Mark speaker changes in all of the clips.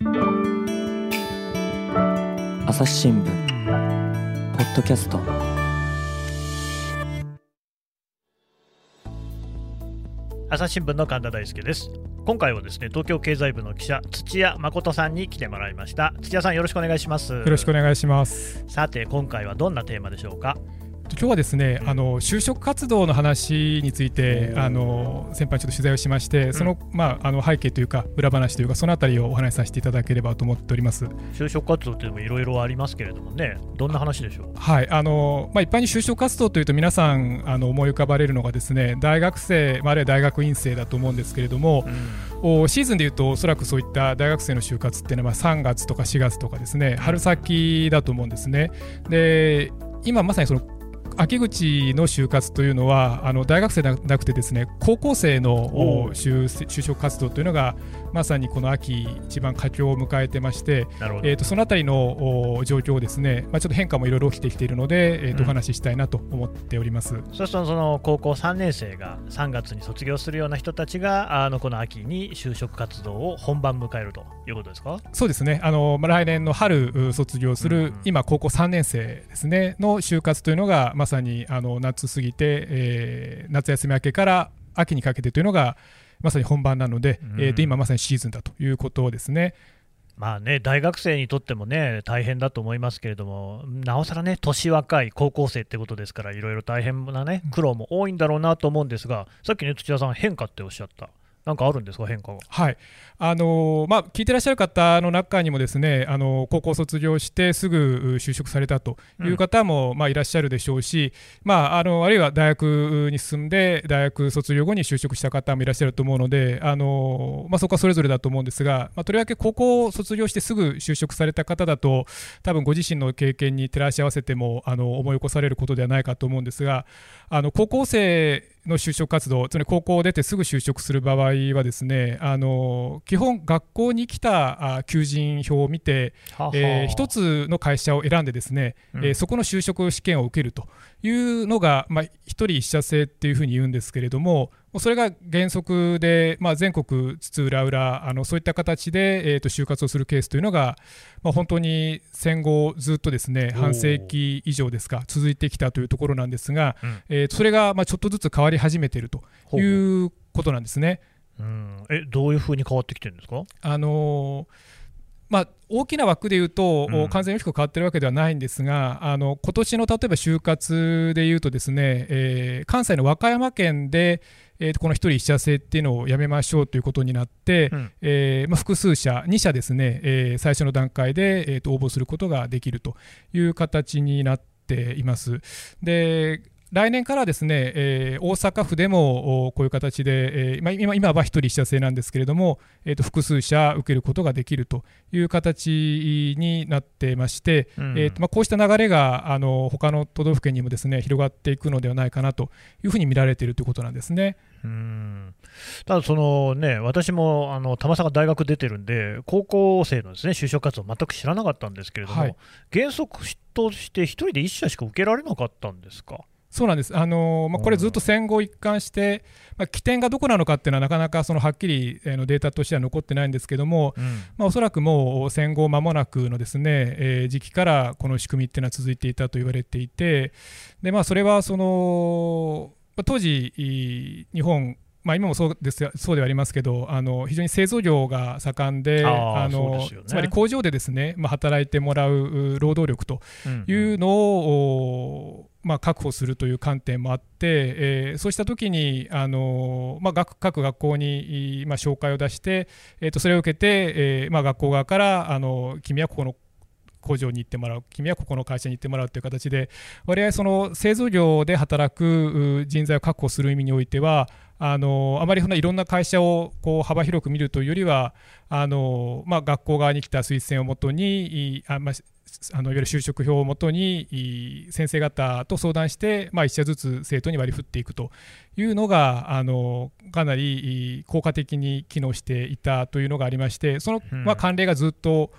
Speaker 1: 朝日新聞ポッドキャスト。
Speaker 2: 朝日新聞の神田大輔です。今回はですね東京経済部の記者土屋誠さんに来てもらいました。土屋さんよろしくお願いします。よ
Speaker 3: ろしくお願いします。
Speaker 2: さて今回はどんなテーマでしょうか？
Speaker 3: 今日はですね、あの就職活動の話についてあの先輩ちょっと取材をしまして、そのまああの背景というか裏話というかそのあたりをお話しさせていただければと思っております。
Speaker 2: 就職活動っていうのもいろいろありますけれどもね、どんな話でしょう？
Speaker 3: はいあのまあ一般に就職活動というと皆さんあの思い浮かばれるのがですね大学生、まあ、あるいは大学院生だと思うんですけれども。うん、シーズンでいうとおそらくそういった大学生の就活っていうのは3月とか4月とかですね春先だと思うんですね。で今まさにその秋口の就活というのはあの大学生ではなくてですね高校生の就就職活動というのがまさにこの秋一番佳境を迎えてまして、えー、とそのあたりの状況をですね、まあ、ちょっと変化もいろいろ起きてきているので、えー、とお話ししたいなと思っております、うん、
Speaker 2: そうするとその高校3年生が3月に卒業するような人たちがあのこの秋に就職活動を本番迎えるということですか？
Speaker 3: そうですね。あの、まあ、来年の春卒業する、うん、今高校3年生ですねの就活というのがまさにあの夏過ぎて、えー、夏休み明けから秋にかけてというのがまさに本番なので、うん、えー、と今まさにシーズンだということですね。
Speaker 2: まあね、大学生にとってもね、大変だと思いますけれども、なおさらね、年若い高校生ってことですから、いろいろ大変なね、苦労も多いんだろうなと思うんですが、さっきね、土屋さん、変化っておっしゃった。なんかあるんですか、変化が。
Speaker 3: はいあのまあ、聞いてらっしゃる方の中にもですねあの高校卒業してすぐ就職されたという方も、うん、まあ、いらっしゃるでしょうし、まあ、あのあるいは大学に進んで大学卒業後に就職した方もいらっしゃると思うのであの、まあ、そこはそれぞれだと思うんですが、まあ、とりわけ高校卒業してすぐ就職された方だと多分ご自身の経験に照らし合わせてもあの思い起こされることではないかと思うんですがあの高校生の就職活動、つまり高校を出てすぐ就職する場合はですねあの基本、学校に来た求人票を見て、は。えー、一つの会社を選んでですね、うん、えー、そこの就職試験を受けるというのが、まあ、一人一社制っていうふうに言うんですけれども、それが原則で、まあ、全国津々浦々あのそういった形で、えー、と就活をするケースというのが、まあ、本当に戦後ずっとですね半世紀以上ですか続いてきたというところなんですが、うん、えー、それがまあちょっとずつ変わり始めているということなんですね。
Speaker 2: うん、えどういうふうに変わってきてるんですか？
Speaker 3: あのーまあ、大きな枠でいうと、うん、完全に大きく変わってるわけではないんですが、あの今年の例えば就活でいうと、ですね、えー、関西の和歌山県で、えー、この1人1社制っていうのをやめましょうということになって、うん、えー、まあ、複数社、2社ですね、えー、最初の段階で、えーと、応募することができるという形になっています。で来年からですね、えー、大阪府でもこういう形で、えー、今今は1人1社制なんですけれども、えー、と複数社受けることができるという形になってまして、うん、えーとまあ、こうした流れがあの他の都道府県にもですね広がっていくのではないかなというふうに見られているということなんですね。
Speaker 2: うん。ただ、そのね、私もあの玉坂大学出てるんで、高校生のですね就職活動、全く知らなかったんですけれども、はい、原則として1人で1社しか受けられなかったんですか？
Speaker 3: そうなんです、あのまあ、これずっと戦後一貫して、まあ、起点がどこなのかっていうのは、なかなかそのはっきり、えー、のデータとしては残ってないんですけども、うん。まあ、おそらくもう戦後間もなくのですね、えー、時期からこの仕組みっていうのは続いていたと言われていて、でまあ、それはその、当時、日本、まあ、今もそうですそうではありますけどあの非常に製造業が盛んであの、ね、つまり工場でですね、まあ、働いてもらう労働力というのを、うん。うんまあ、確保するという観点もあって、えー、そうしたときに、あのまあ、各学校に、まあ、紹介を出して、えー、とそれを受けて、えーまあ、学校側からあの君はここの工場に行ってもらう君はここの会社に行ってもらうという形で割合その製造業で働く人材を確保する意味においてはあのあまりそんないろんな会社をこう幅広く見るというよりはあの、まあ、学校側に来た推薦をもとにあ、まあ、あのいわゆる就職票をもとに先生方と相談して、まあ、1社ずつ生徒に割り振っていくというのがあのかなり効果的に機能していたというのがありましてその、まあ、慣例がずっと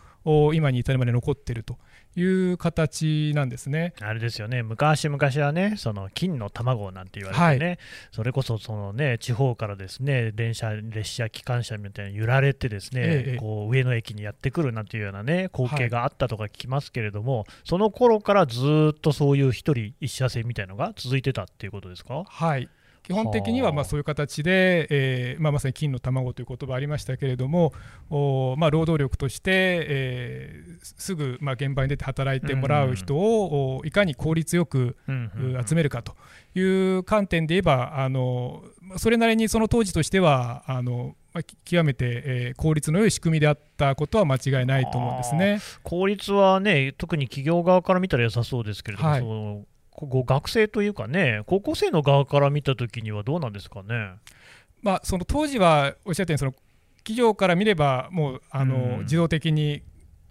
Speaker 3: 今に至るまで残っているという形なんですね。
Speaker 2: あれですよね、昔々はね、その金の卵なんて言われてね、はい、それこそその、ね、地方からですね電車、列車、機関車みたいに揺られて、ですね、ええ、こう上野駅にやってくるなんていうようなね光景があったとか聞きますけれども、はい、その頃からずっとそういう一人一車線みたいなのが続いてたっていうことですか？
Speaker 3: はい基本的にはまあそういう形で、えーまあ、まさに金の卵という言葉ありましたけれども、おまあ、労働力として、えー、すぐまあ現場に出て働いてもらう人を、いかに効率よく、集めるかという観点で言えば、あのそれなりにその当時としては、あのまあ、極めて、えー、効率の良い仕組みであったことは間違いないと思うんですね。
Speaker 2: 効率はね、特に企業側から見たら良さそうですけれども、はい、そのこ学生というかね、高校生の側から見たときにはどうなんですかね？
Speaker 3: まあ、その当時はおっしゃったようにその企業から見ればもうあの、うん、自動的に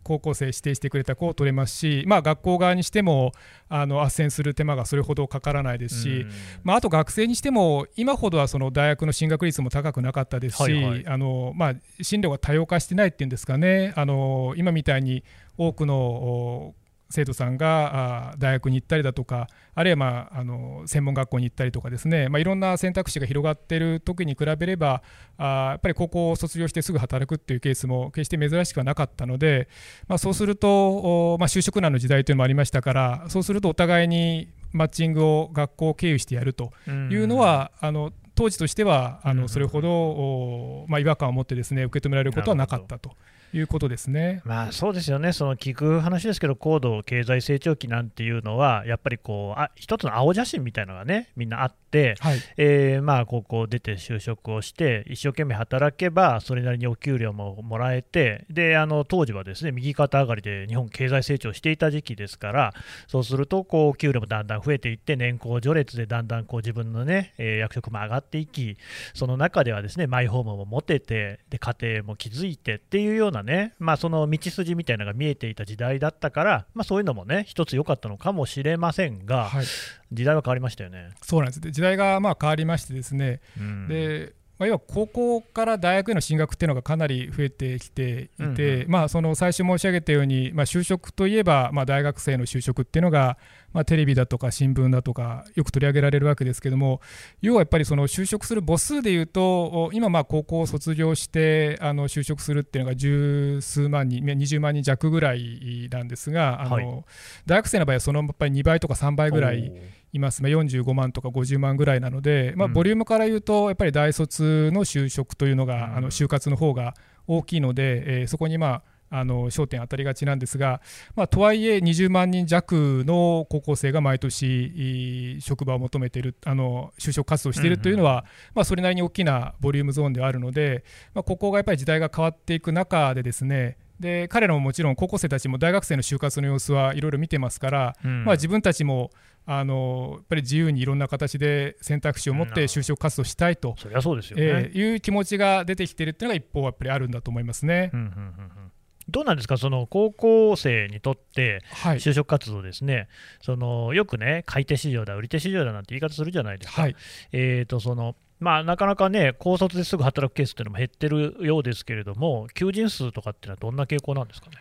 Speaker 3: 高校生指定してくれた子を取れますし、まあ、学校側にしてもあの斡旋する手間がそれほどかからないですし、うん、まあ、あと学生にしても今ほどはその大学の進学率も高くなかったですし、はいはい、あのまあ、進路が多様化してないっていうんですかね。あの今みたいに多くの生徒さんが大学に行ったりだとかあるいは、まあ、あの専門学校に行ったりとかですね、まあ、いろんな選択肢が広がっている時に比べればあやっぱり高校を卒業してすぐ働くっていうケースも決して珍しくはなかったので、まあ、そうすると、まあ、就職難の時代というのもありましたからそうするとお互いにマッチングを学校を経由してやるというのは、あの当時としてはあのそれほど、まあ、違和感を持ってですね受け止められることはなかったと。いうことですね。
Speaker 2: まあそうですよね、その聞く話ですけど、高度経済成長期なんていうのは、やっぱりこうあ一つの青写真みたいなのがね、みんなあって、はい、えー、まあ高校出て就職をして、一生懸命働けば、それなりにお給料ももらえて、であの当時はですね右肩上がりで日本経済成長していた時期ですから、そうするとこう給料もだんだん増えていって、年功序列でだんだんこう自分のね、えー、役職も上がっていき、その中ではですねマイホームも持てて、で家庭も築いてっていうようななね、まあ、その道筋みたいなのが見えていた時代だったから、まあ、そういうのもね、一つ良かったのかもしれませんが、はい、時代は変わりましたよね。
Speaker 3: そうなんです。時代がまあ変わりましてですね、うん、でまあ、要は高校から大学への進学っていうのがかなり増えてきていて、まあ、その最初申し上げたように、まあ、就職といえば、まあ、大学生の就職っていうのが、まあ、テレビだとか新聞だとかよく取り上げられるわけですけども要はやっぱりその就職する母数でいうと今まあ高校を卒業してあの就職するっていうのが十数万人20万人弱ぐらいなんですがあの、はい、大学生の場合はそのやっぱり2倍とか3倍ぐらいいます、まあ、45万とか50万ぐらいなので、まあ、ボリュームから言うとやっぱり大卒の就職というのが、あの就活の方が大きいので、えー、そこにまああの焦点当たりがちなんですが、まあ、とはいえ20万人弱の高校生が毎年職場を求めているあの就職活動しているというのは、うんうん、まあ、それなりに大きなボリュームゾーンではあるので、まあ、ここがやっぱり時代が変わっていく中でですねで彼らももちろん高校生たちも大学生の就活の様子はいろいろ見てますから、うん、まあ、自分たちもあのやっぱり自由にいろんな形で選択肢を持って就職活動したいと、
Speaker 2: そりゃそうですよね、
Speaker 3: えー、いう気持ちが出てきているというのが一方やっぱりあるんだと思いますね。うんうんうん
Speaker 2: うん。どうなんですか、その高校生にとって就職活動ですね、はい、そのよくね、買い手市場だ、売り手市場だなんて言い方するじゃないですか。はい、えーとそのまあ、なかなかね、高卒ですぐ働くケースっていうのも減ってるようですけれども、求人数とかっていうのはどんな傾向なんですかね？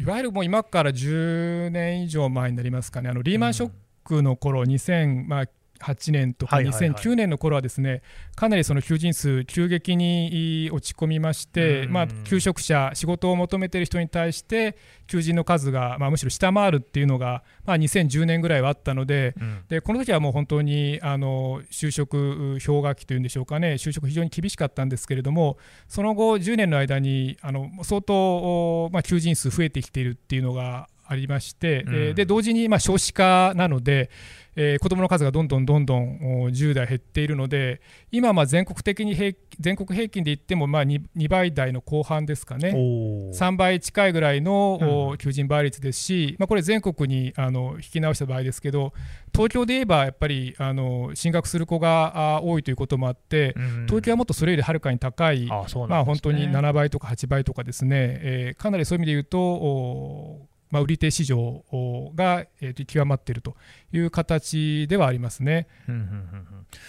Speaker 3: いわゆるもう今から10年以上前になりますかね、あのリーマンショックの頃、うん、2000、まあ、2008年とか2009年の頃はですね、かなりその求人数急激に落ち込みまして、まあ、求職者仕事を求めている人に対して求人の数が、まあ、むしろ下回るっていうのが、まあ、2010年ぐらいはあったので,、でこの時はもう本当にあの就職氷河期というんでしょうかね就職非常に厳しかったんですけれどもその後10年の間にあの相当、まあ、求人数増えてきているっていうのがありまして、うん、で同時にまあ少子化なので、えー、子どもの数がどんどんどんどん10代減っているので今まあ全国的に平全国平均で言ってもまあ 2, 2倍台の後半ですかね。3倍近いぐらいの、うん、求人倍率ですし、まあ、これ全国にあの引き直した場合ですけど東京で言えばやっぱりあの進学する子が多いということもあって、うん、東京はもっとそれよりはるかに高い、ね、まあ、本当に7倍とか8倍とかですね、えー、かなりそういう意味で言うとまあ、売り手市場が、えー、と極まっているという形ではありますね。
Speaker 2: うんうんうんうん、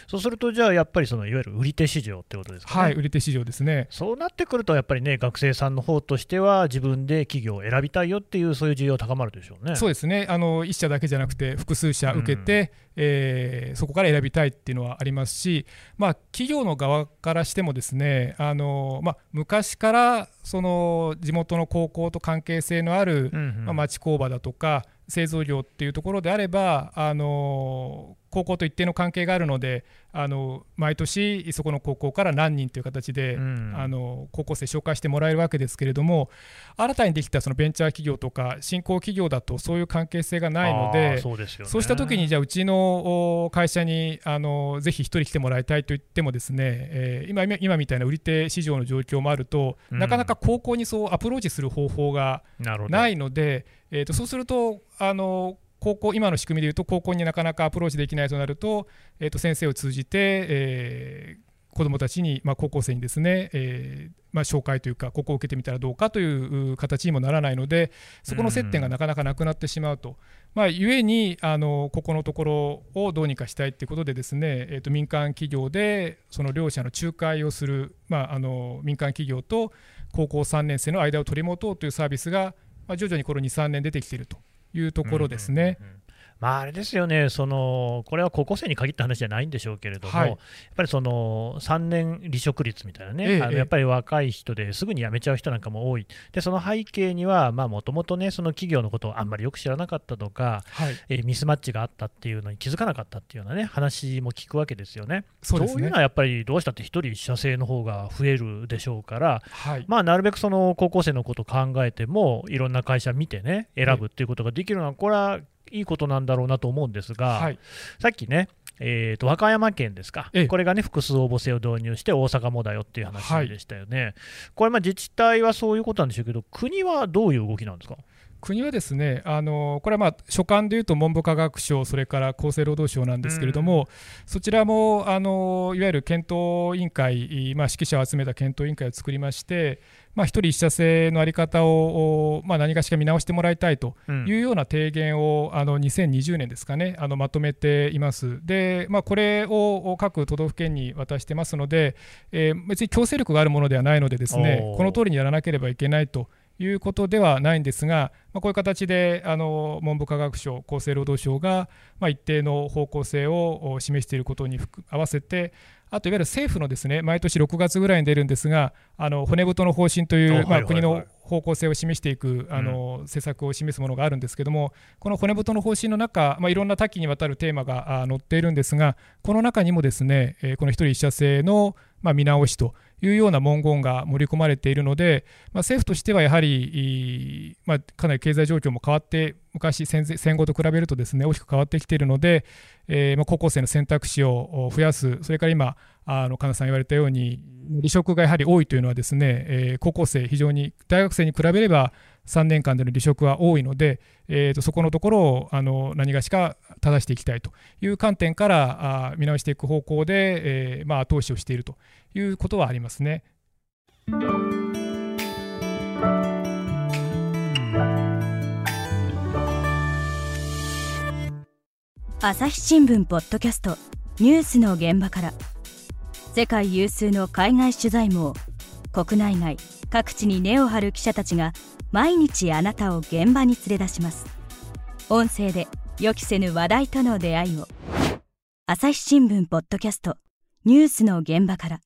Speaker 2: そうすると、じゃあやっぱりそのいわゆる売り手市場ってことですか、ね、
Speaker 3: はい、売り手市場ですね。
Speaker 2: そうなってくると、やっぱりね、学生さんの方としては、自分で企業を選びたいよっていう、そういう需要高まるでしょうね。
Speaker 3: そうですねあの1社だけじゃなくて、複数社受けて、うん、えー、そこから選びたいっていうのはありますし、まあ、企業の側からしても、ですねあの、まあ、昔からその地元の高校と関係性のある、まあ、町工場だとか、製造業っていうところであればあの高校と一定の関係があるのであの毎年そこの高校から何人という形で、うん、あの高校生紹介してもらえるわけですけれども新たにできたそのベンチャー企業とか新興企業だとそういう関係性がないのでそう、ね、そうした時にじゃあうちの会社にあのぜひ1人来てもらいたいと言ってもですね、えー、今今みたいな売り手市場の状況もあると、うん、なかなか高校にそうアプローチする方法がないので。えー、とそうするとあの高校今の仕組みでいうと高校になかなかアプローチできないとなると,、えー、と先生を通じて、えー、子どもたちに、まあ、高校生にですね、えーまあ、紹介というかここを受けてみたらどうかという形にもならないのでそこの接点がなかなかなくなってしまうと。まあ、ゆえにあのここのところをどうにかしたいということでですね、えー、と民間企業でその両者の仲介をする、まあ、あの民間企業と高校3年生の間を取り持とうというサービスがまあ、徐々にこの2、3年出てきているというところですね。
Speaker 2: まあ、あれですよね。その、これは高校生に限った話じゃないんでしょうけれども、はい、やっぱりその3年離職率みたいなね、ええ、あのやっぱり若い人ですぐに辞めちゃう人なんかも多い、でその背景には、もともとね、その企業のことをあんまりよく知らなかったとか、はい、えミスマッチがあったっていうのに気づかなかったっていうようなね、話も聞くわけですよね。そう、ね、いうのはやっぱりどうしたって1人1社制の方が増えるでしょうから、はい、まあ、なるべくその高校生のことを考えても、いろんな会社見てね、選ぶっていうことができるのは、これはいいことなんだろうなと思うんですが、はい、さっきね、えーと、和歌山県ですか、これがね、複数応募制を導入して、大阪もだよっていう話でしたよね、はい、これ、自治体はそういうことなんでしょうけど、国はどういう動きなんですか？
Speaker 3: 国はですねあのこれはまあ所管でいうと文部科学省それから厚生労働省なんですけれども、うん、そちらもあのいわゆる検討委員会、まあ、指揮者を集めた検討委員会を作りまして、まあ、1人1社制の在り方を、まあ、何かしら見直してもらいたいというような提言を、あの2020年ですかねあのまとめています。で、まあ、これを各都道府県に渡してますので、えー、別に強制力があるものではないのでですねこの通りにやらなければいけないと。いうことではないんですが、まあ、こういう形であの文部科学省、厚生労働省が、まあ、一定の方向性を示していることに合わせて、あといわゆる政府のですね毎年6月ぐらいに出るんですが、あの骨太の方針という、まあ、国の方向性を示していくあの、施策を示すものがあるんですけども、この骨太の方針の中、まあ、いろんな多岐にわたるテーマが載っているんですが、この中にもですね、えこの一人一社制の、まあ、見直しというような文言が盛り込まれているので、まあ、政府としてはやはり、まあ、かなり経済状況も変わって、昔戦、後と比べるとですね大きく変わってきているので、えー、まあ高校生の選択肢を増やす、それから今、あの金さん言われたように、離職がやはり多いというのは、ですね、えー、高校生、非常に大学生に比べれば、3年間での離職は多いので、えー、とそこのところをあの何がしか正していきたいという観点からあ見直していく方向で、えーまあ、後押しをしているということはありますね。
Speaker 4: 朝日新聞ポッドキャストニュースの現場から世界有数の海外取材網国内外各地に根を張る記者たちが毎日あなたを現場に連れ出します。音声で予期せぬ話題との出会いを。朝日新聞ポッドキャスト。ニュースの現場から。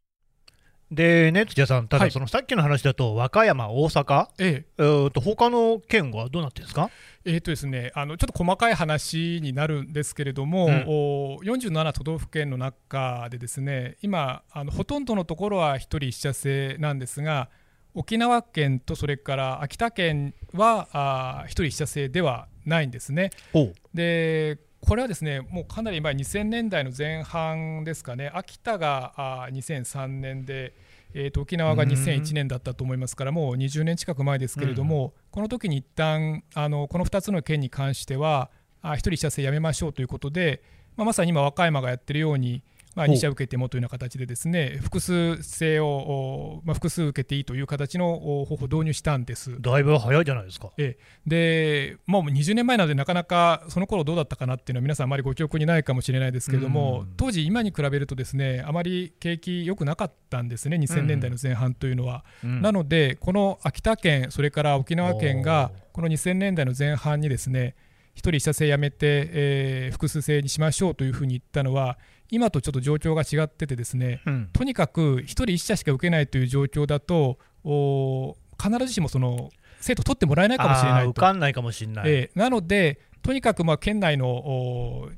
Speaker 2: でね、土屋さん、ただそのさっきの話だと、和歌山、大阪、ええ。えー、と他の県はどうなってるんですか？
Speaker 3: えーとですね、あのちょっと細かい話になるんですけれども、うん、47都道府県の中で、ですね今あの、ほとんどのところは1人1社制なんですが、沖縄県とそれから秋田県はあ1人1社制ではないんですね。でこれはですねもうかなり前2000年代の前半ですかね。秋田があ2003年で、えー、と沖縄が2001年だったと思いますからもう20年近く前ですけれども、この時に一旦あのこの2つの県に関してはあ1人1社制やめましょうということで、まあ、まさに今和歌山がやってるようにまあ、2社受けてもというような形でですね複数性を、まあ、複数受けていいという形の方法を導入したんです。
Speaker 2: だいぶ早いじゃないですか。
Speaker 3: えでもう20年前なのでなかなかその頃どうだったかなっていうのは皆さんあまりご記憶にないかもしれないですけれども、当時今に比べるとですねあまり景気良くなかったんですね2000年代の前半というのは、
Speaker 2: うん。
Speaker 3: なのでこの秋田県それから沖縄県がこの2000年代の前半にですね1人1社制やめて、えー複数制にしましょうというふうに言ったのは今とちょっと状況が違っててですね
Speaker 2: うん
Speaker 3: とにかく1人1社しか受けないという状況だとお必ずしもその生徒取ってもらえないかもしれないと。
Speaker 2: 受かんないかもしれない。
Speaker 3: えーなので、とにかくまあ県内のお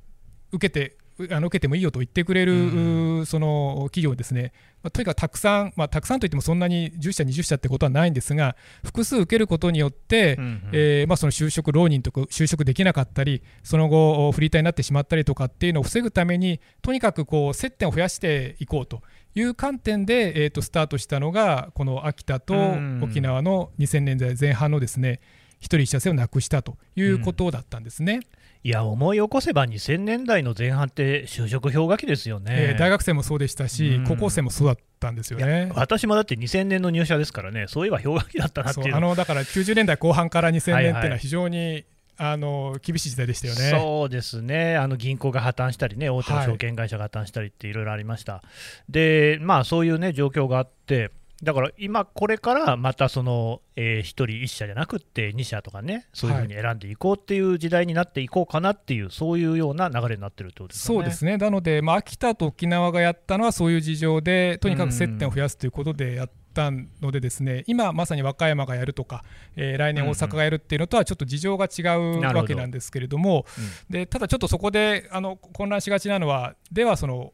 Speaker 3: 受けてうあの受けてもいいよと言ってくれる、
Speaker 2: うん
Speaker 3: うその企業ですね、まあとにかくたくさん、まあ、たくさんといってもそんなに10社、20社ってことはないんですが、複数受けることによって、
Speaker 2: うんうん。
Speaker 3: えーまあ、その就職浪人とか就職できなかったり、その後、フリーターになってしまったりとかっていうのを防ぐために、とにかくこう接点を増やしていこうという観点で、えー、とスタートしたのが、この秋田と
Speaker 2: うん
Speaker 3: 沖縄の2000年代前半のですね、一人一社制をなくしたということだったんですね。
Speaker 2: いや、思い起こせば2000年代の前半って就職氷河期ですよね。
Speaker 3: えー大学生もそうでしたし、
Speaker 2: うん
Speaker 3: 高校生もそうだったんですよね。
Speaker 2: 私もだって2000年の入社ですからね、そういえば氷河期だったなっていう
Speaker 3: あのだから90年代後半から2000年っていう
Speaker 2: はいはい
Speaker 3: のは非常に、あの厳しい時代でしたよね。
Speaker 2: そうですね、あの銀行が破綻したりね、大手の証券会社が破綻したりっていろいろありました。で、まあそういうね、状況があって、だから今、これからまたその、え1人1社じゃなくって2社とかね、そういうふうに選んでいこうっていう時代になっていこうかなっていう、そういうような流れになってるってことですかね。
Speaker 3: そうですね、なので、まあ、秋田と沖縄がやったのはそういう事情で、とにかく接点を増やすということでやったので、ですね今まさに和歌山がやるとか、えー来年大阪がやるっていうのとはちょっと事情が違うわけなんですけれども、でただちょっとそこであの混乱しがちなのは、ではその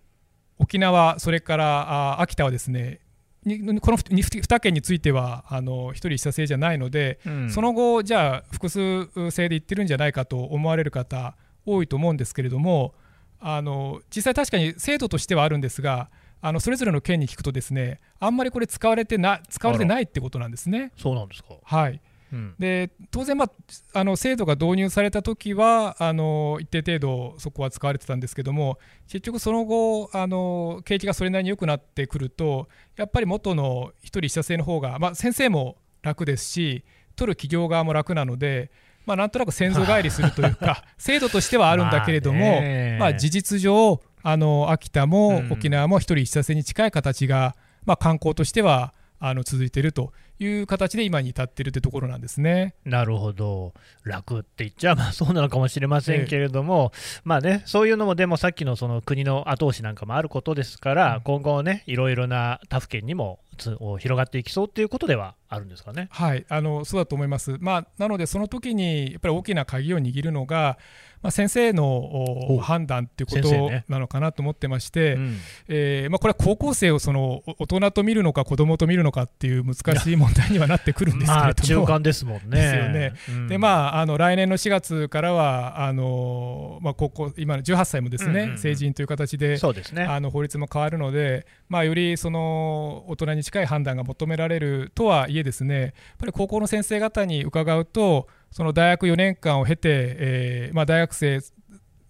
Speaker 3: 沖縄、それからあ秋田はですね、にこの 2, 県についてはあの1人1社制じゃないので、
Speaker 2: うん
Speaker 3: その後、じゃあ複数制で言ってるんじゃないかと思われる方、多いと思うんですけれども、あの実際、確かに制度としてはあるんですが、あのそれぞれの県に聞くと、ですねあんまりこれ使われてな使われてないってことなんですね。
Speaker 2: そうなんですか。
Speaker 3: はい、
Speaker 2: うん。
Speaker 3: で当然、まあ、あの制度が導入された時はあの一定程度そこは使われてたんですけども結局その後あの景気がそれなりに良くなってくるとやっぱり元の一人一社制の方が、まあ、先生も楽ですし取る企業側も楽なので、まあ、なんとなく先祖返りするというか 制度としてはあるんだけれども、
Speaker 2: まあ
Speaker 3: 事実上あの秋田も
Speaker 2: うん。
Speaker 3: 沖縄も一人一社制に近い形が、まあ、観光としてはあの続いているという形で今に至っているというところなんですね。
Speaker 2: なるほど、楽って言っちゃまあそうなのかもしれませんけれども、まあね、そういうのも、でもさっきのその国の後押しなんかもあることですから、
Speaker 3: うん
Speaker 2: 今後ね、いろいろな他府県にもつ広がっていきそうっていうことではあるんですかね。
Speaker 3: はい、あのそうだと思います。まあ、なので、その時にやっぱり大きな鍵を握るのが、まあ、先生の判断ということなのかなと思ってまして、
Speaker 2: うん
Speaker 3: えーまあ、これは高校生をそのお大人と見るのか、子供と見るのかっていう難しい問題にはなってくるんですけ
Speaker 2: まあ、
Speaker 3: れども。
Speaker 2: 中間ですもんね。
Speaker 3: ですよね
Speaker 2: うん
Speaker 3: でまあ、あの来年の4月からはあの、まあ、高校今の18歳もですね、
Speaker 2: うんうんうん
Speaker 3: 成人という形で
Speaker 2: そうですね。
Speaker 3: あの法律も変わるので、まあ、よりその大人に近い判断が求められるとはいえですねやっぱり高校の先生方に伺うとその大学4年間を経て、えーまあ、大学生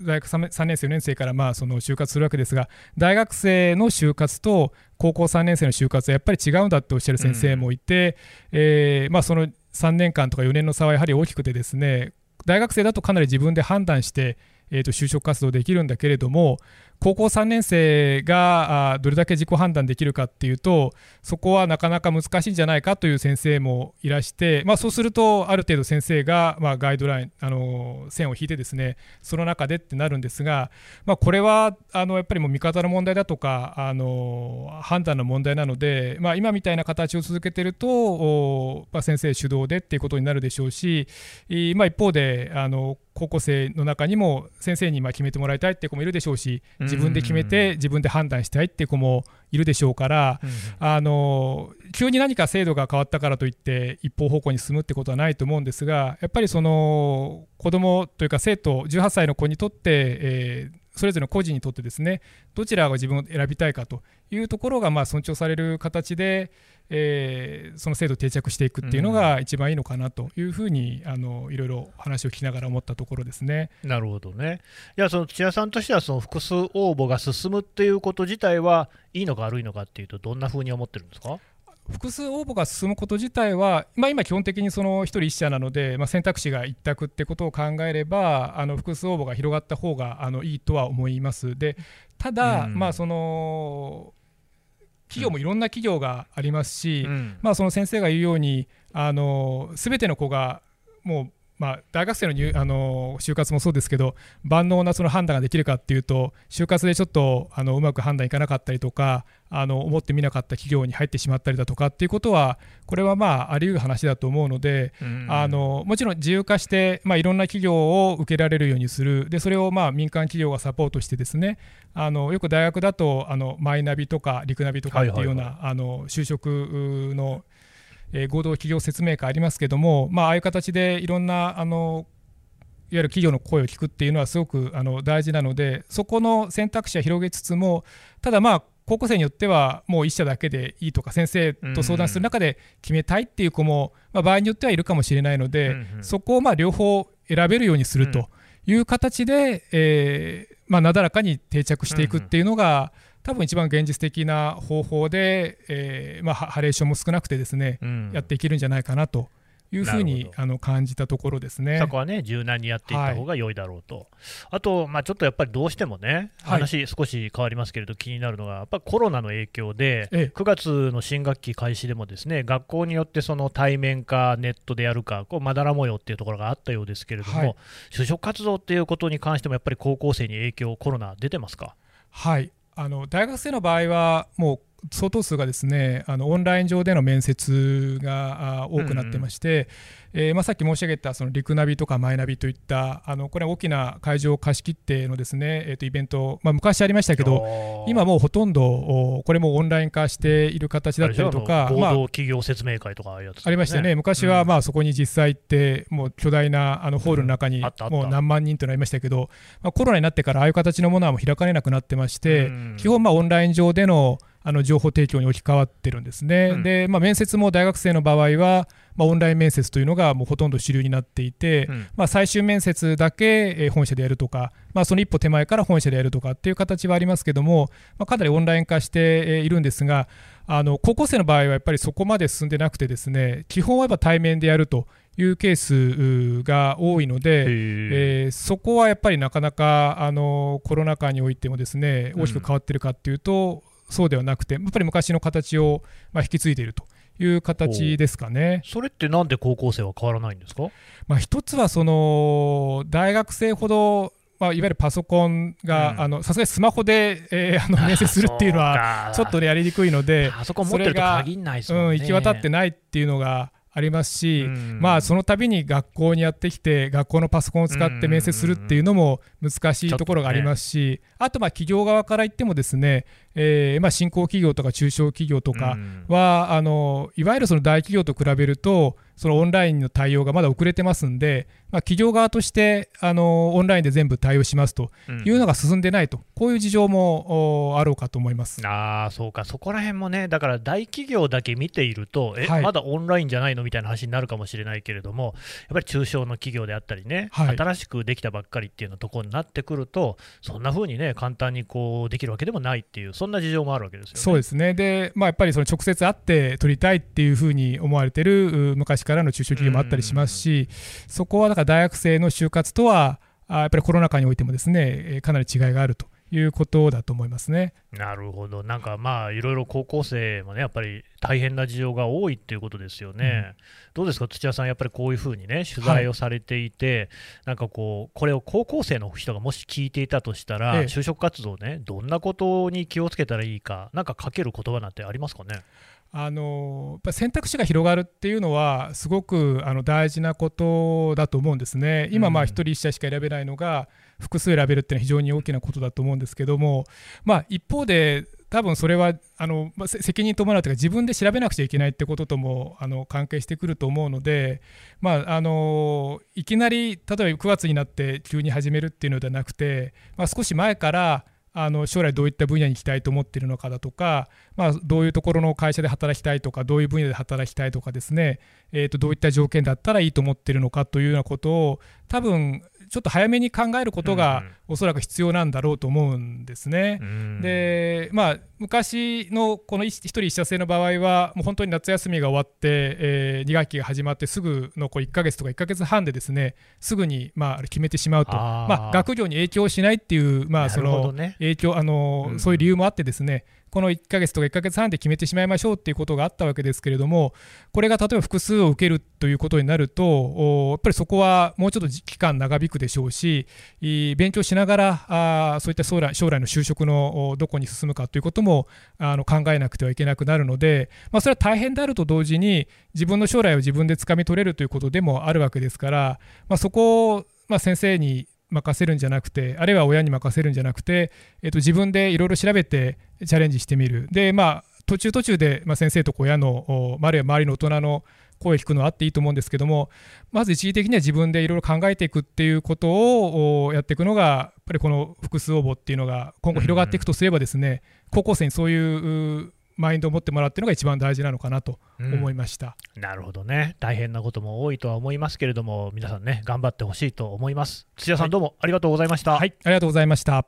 Speaker 3: 大学 3, 3年生、4年生からまあその就活するわけですが大学生の就活と高校3年生の就活はやっぱり違うんだっておっしゃる先生もいて、えーまあ、その3年間とか4年の差はやはり大きくてですね大学生だとかなり自分で判断して、えー、と就職活動できるんだけれども高校3年生がどれだけ自己判断できるかっていうとそこはなかなか難しいんじゃないかという先生もいらして、まあ、そうするとある程度先生が、まあ、ガイドライン、あの線を引いてですねその中でってなるんですが、まあ、これはあのやっぱりもう見方の問題だとか、あの判断の問題なので、まあ、今みたいな形を続けてると、まあ、先生主導でっていうことになるでしょうし、まあ、一方であの高校生の中にも先生にまあ決めてもらいたいっていう子もいるでしょうし自分で決めて自分で判断したいっていう子もいるでしょうから、
Speaker 2: うん。
Speaker 3: あの急に何か制度が変わったからといって一方方向に進むってことはないと思うんですがやっぱりその子どもというか生徒18歳の子にとって、えーそれぞれの個人にとってですねどちらが自分を選びたいかというところがまあ尊重される形で、えー、その制度定着していくっていうのが一番いいのかなというふうに、あのいろいろ話を聞きながら思ったところですね。
Speaker 2: なるほどね。いやその土屋さんとしてはその複数応募が進むっていうこと自体はいいのか悪いのかっていうとどんなふうに思ってるんですか？
Speaker 3: 複数応募が進むこと自体は、まあ、今、基本的にその1人1社なので、まあ、選択肢が一択ってことを考えれば、あの複数応募が広がった方があのいいとは思います。でただ、まあ、その企業もいろんな企業がありますし、うん、まあ、その先生が言うように、すべての子がもうまあ、大学生の入あの就活もそうですけど万能なその判断ができるかっていうと就活でちょっとあのうまく判断いかなかったりとかあの思ってみなかった企業に入ってしまったりだとかっていうことはこれはまああり得る話だと思うので、あのもちろん自由化して、まあ、いろんな企業を受けられるようにする。でそれをまあ民間企業がサポートしてですねあのよく大学だとあのマイナビとかリクナビとかっていうような、あの就職のえ、合同企業説明会ありますけども、まあ、あいう形でいろんなあのいわゆる企業の声を聞くっていうのはすごくあの大事なのでそこの選択肢は広げつつもただまあ高校生によってはもう1社だけでいいとか先生と相談する中で決めたいっていう子も、ま、場合によってはいるかもしれないので、そこをまあ両方選べるようにするという形で、えま、なだらかに定着していくっていうのが、多分一番現実的な方法で、えーまあ、ハレーションも少なくてですね、うん、やっていけるんじゃないかなというふうにあの感じたところですね。
Speaker 2: そこはね柔軟にやっていった方が良いだろうと、はい、あと、まあ、ちょっとやっぱりどうしてもね、話、少し変わりますけれど、気になるのが、やっぱコロナの影響で、ええ、9月の新学期開始でも、ですね学校によってその対面かネットでやるか、こうまだら模様っていうところがあったようですけれども、はい、就職活動っていうことに関しても、やっぱり高校生に影響、コロナ出てますか？
Speaker 3: はいあの大学生の場合はもう相当数がですねあのオンライン上での面接が多くなってまして、うんえーまあ、さっき申し上げたそのリクナビとかマイナビといったあのこれは大きな会場を貸し切ってのですね、えー、とイベント、まあ、昔ありましたけど今もうほとんどこれもオンライン化している形だったりとか
Speaker 2: 合同企業説明会とかあ
Speaker 3: ありましたね。昔はまあそこに実際行ってもう巨大なあのホールの中にもう何万人となりましたけど、まあ、コロナになってからああいう形のものはもう開かれなくなってまして、基本まあオンライン上でのあの情報提供に置き換わってるんですね。うん、で、まあ、面接も大学生の場合は、まあ、オンライン面接というのがもうほとんど主流になっていて、うん、まあ、最終面接だけ本社でやるとか、まあ、その一歩手前から本社でやるとかっていう形はありますけども、まあ、かなりオンライン化しているんですが、あの高校生の場合はやっぱりそこまで進んでなくてですね基本はやっぱ対面でやるというケースが多いので、えー、そこはやっぱりなかなかあのコロナ禍においてもですね大きく変わってるかっていうと、そうではなくてやっぱり昔の形をまあ引き継いでいるという形ですかね。
Speaker 2: それってなんで高校生は変わらないんですか、
Speaker 3: まあ、一つはその大学生ほどまあ、いわゆるパソコンがさすがにスマホで、えー、あの面接するっていうのはちょっと、ね、やりにくいので
Speaker 2: パソコン持ってると限ないね、
Speaker 3: うん、行き渡ってないっていうのがありますし、まあ、その度に学校にやってきて学校のパソコンを使って面接するっていうのも難しいところがありますし、あとまあ企業側から言ってもですね、えー、まあ新興企業とか中小企業とかは、あのいわゆるその大企業と比べるとそのオンラインの対応がまだ遅れてますんで、まあ、企業側としてあのオンラインで全部対応しますというのが進んでないと、うん、こういう事情もあろうかと思います。
Speaker 2: あそうか、そこら辺もね、だから大企業だけ見ていると、え、はい、まだオンラインじゃないのみたいな話になるかもしれないけれども、やっぱり中小の企業であったりね、はい、新しくできたばっかりっていうのところになってくると、そんな風にね、簡単にこうできるわけでもないっていう、そんな事情もあるわけですよね。
Speaker 3: そうですね。で、まあ、やっぱりその直接会って取りたいっていうふうに思われてる昔からの中小企業もあったりしますし、そこはだから大学生の就活とはやっぱりコロナ禍においてもですねかなり違いがあるということだと思いますね。
Speaker 2: なるほど、なんかまあ、いろいろ高校生もね、やっぱり大変な事情が多いっていうことですよね。うん、どうですか、土屋さん、やっぱりこういうふうにね、取材をされていて、はい、なんかこう、これを高校生の人がもし聞いていたとしたら、ええ、就職活動ね、どんなことに気をつけたらいいか、なんかかける言葉なんてありますかね？
Speaker 3: あの選択肢が広がるっていうのはすごくあの大事なことだと思うんですね。今まあ1人1社しか選べないのが複数選べるっていうのは非常に大きなことだと思うんですけども、まあ、一方で多分それはあの、まあ、責任伴うというか自分で調べなくちゃいけないってことともあの関係してくると思うので、まあ、あのいきなり例えば9月になって急に始めるっていうのではなくて、まあ、少し前からあの将来どういった分野に行きたいと思っているのかだとか、まあ、どういうところの会社で働きたいとかどういう分野で働きたいとかですね、えー、とどういった条件だったらいいと思っているのかというようなことを多分ちょっと早めに考えることがおそらく必要なんだろうと思うんですね。うん、でまあ昔のこの一人一社制の場合はもう本当に夏休みが終わって、えー、2学期が始まってすぐのこう1ヶ月とか1ヶ月半でですねすぐにまあ決めてしまうと。まあ、学業に影響しないっていうまあその影響、あのそういう理由もあってですねこの1ヶ月とか1ヶ月半で決めてしまいましょうっていうことがあったわけですけれども、これが例えば複数を受けるということになると、やっぱりそこはもうちょっと期間長引くでしょうし、勉強しながら、あそういった将来将来の就職のどこに進むかということもあの考えなくてはいけなくなるので、まあ、それは大変であると同時に、自分の将来を自分でつかみ取れるということでもあるわけですから、まあ、そこをまあ先生に任せるんじゃなくて、あるいは親に任せるんじゃなくて、えー、と自分でいろいろ調べてチャレンジしてみる。で、まあ、途中途中で、まあ、先生と親の、あるいは周りの大人の声を聞くのはあっていいと思うんですけども、まず一時的には自分でいろいろ考えていくっていうことをやっていくのが、やっぱりこの複数応募っていうのが今後広がっていくとすればですね、高校生にそういうマインドを持ってもらうっていうのが一番大事なのかなと思いました、
Speaker 2: うん、なるほどね、大変なことも多いとは思いますけれども、皆さんね、頑張ってほしいと思います。土屋さん、どうもありがとうございました。
Speaker 3: はい、ありがとうございました。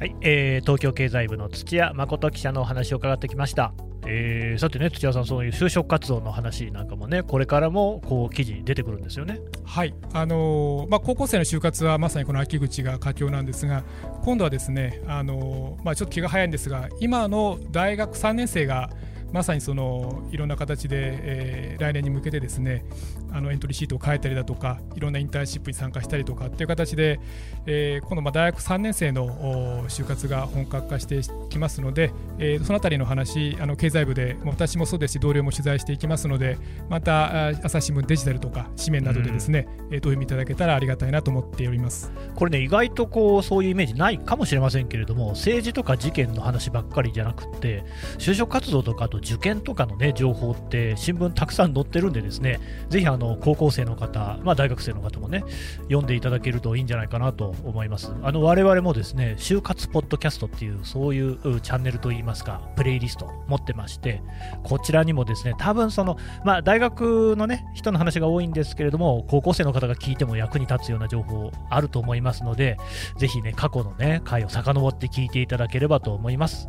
Speaker 2: はい、えー、東京経済部の土屋誠記者のお話を伺ってきました。えー、さてね、土屋さん、そういう就職活動の話なんかもね、これからもこう記事に出てくるんですよね。
Speaker 3: はい、あのー、まあ、高校生の就活はまさにこの秋口が佳境なんですが、今度はですね、あのー、まあ、ちょっと気が早いんですが、今の大学3年生がまさにそのいろんな形で、えー、来年に向けてですねあのエントリーシートを変えたりだとかいろんなインターンシップに参加したりとかっていう形で、えー、今度まあ大学3年生の就活が本格化してきますので、えー、そのあたりの話あの経済部で私もそうですし同僚も取材していきますのでまた朝日新聞デジタルとか紙面などでですね、うん、えー、お読みいただけたらありがたいなと思っております。
Speaker 2: これね意外とこうそういうイメージないかもしれませんけれども政治とか事件の話ばっかりじゃなくて就職活動とかあと受験とかの、ね、情報って新聞たくさん載ってるんでですねぜひあの高校生の方、まあ、大学生の方もね読んでいただけるといいんじゃないかなと思います。あの我々もですね就活ポッドキャストっていうそういうチャンネルといいますかプレイリスト持ってましてこちらにもですね多分その、まあ、大学のね人の話が多いんですけれども高校生の方が聞いても役に立つような情報あると思いますのでぜひね過去のね回を遡って聞いていただければと思います。